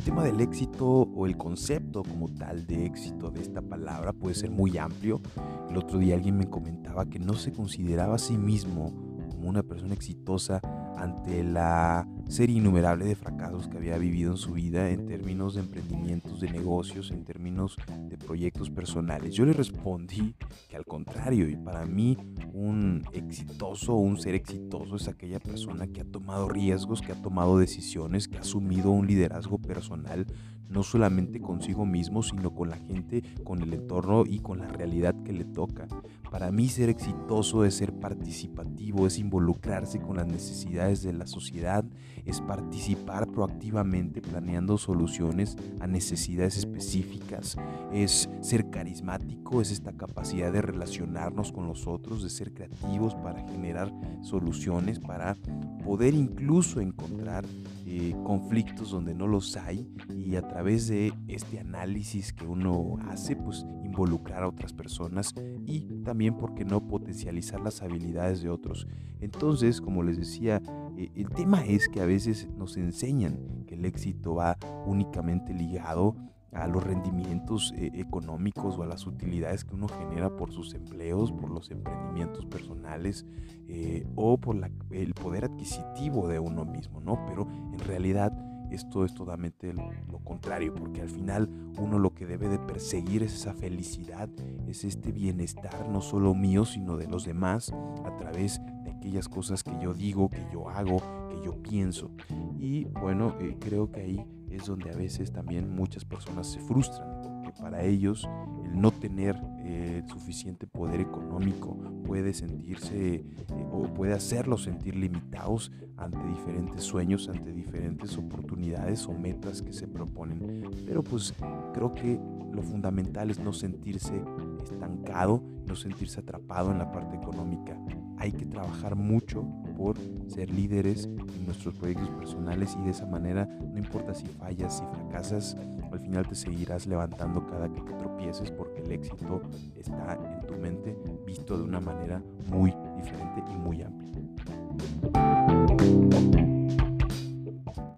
tema del éxito o el concepto como tal de éxito de esta palabra puede ser muy amplio. El otro día alguien me comentaba que no se consideraba a sí mismo como una persona exitosa ante la serie innumerable de fracasos que había vivido en su vida en términos de emprendimientos, de negocios, en términos de proyectos personales. Yo le respondí que al contrario, y para mí un exitoso, un ser exitoso es aquella persona que ha tomado riesgos, que ha tomado decisiones, que ha asumido un liderazgo personal, no solamente consigo mismo, sino con la gente, con el entorno y con la realidad que le toca. Para mí ser exitoso es ser participativo, es involucrarse con las necesidades de la sociedad, es participar proactivamente planeando soluciones a necesidades específicas, es ser carismático, es esta capacidad de relacionarnos con los otros, de ser creativos para generar soluciones, para poder incluso encontrar eh, conflictos donde no los hay y a través de este análisis que uno hace, pues involucrar a otras personas y también, ¿por qué no, potencializar las habilidades de otros? Entonces, como les decía, eh, el tema es que a veces nos enseñan que el éxito va únicamente ligado a los rendimientos eh, económicos o a las utilidades que uno genera por sus empleos, por los emprendimientos personales eh, o por el poder adquisitivo de uno mismo, ¿no? Pero en realidad esto es totalmente lo, contrario, porque al final uno lo que debe de perseguir es esa felicidad, es este bienestar, no solo mío, sino de los demás, a través aquellas cosas que yo digo, que yo hago, que yo pienso. Y bueno, eh, creo que ahí es donde a veces también muchas personas se frustran, porque para ellos el no tener eh, suficiente poder económico puede sentirse eh, o puede hacerlos sentir limitados ante diferentes sueños, ante diferentes oportunidades o metas que se proponen. Pero pues creo que lo fundamental es no sentirse estancado, no sentirse atrapado en la parte económica. Hay que trabajar mucho por ser líderes en nuestros proyectos personales y de esa manera, no importa si fallas, si fracasas, al final te seguirás levantando cada que te tropieces porque el éxito está en tu mente visto de una manera muy diferente.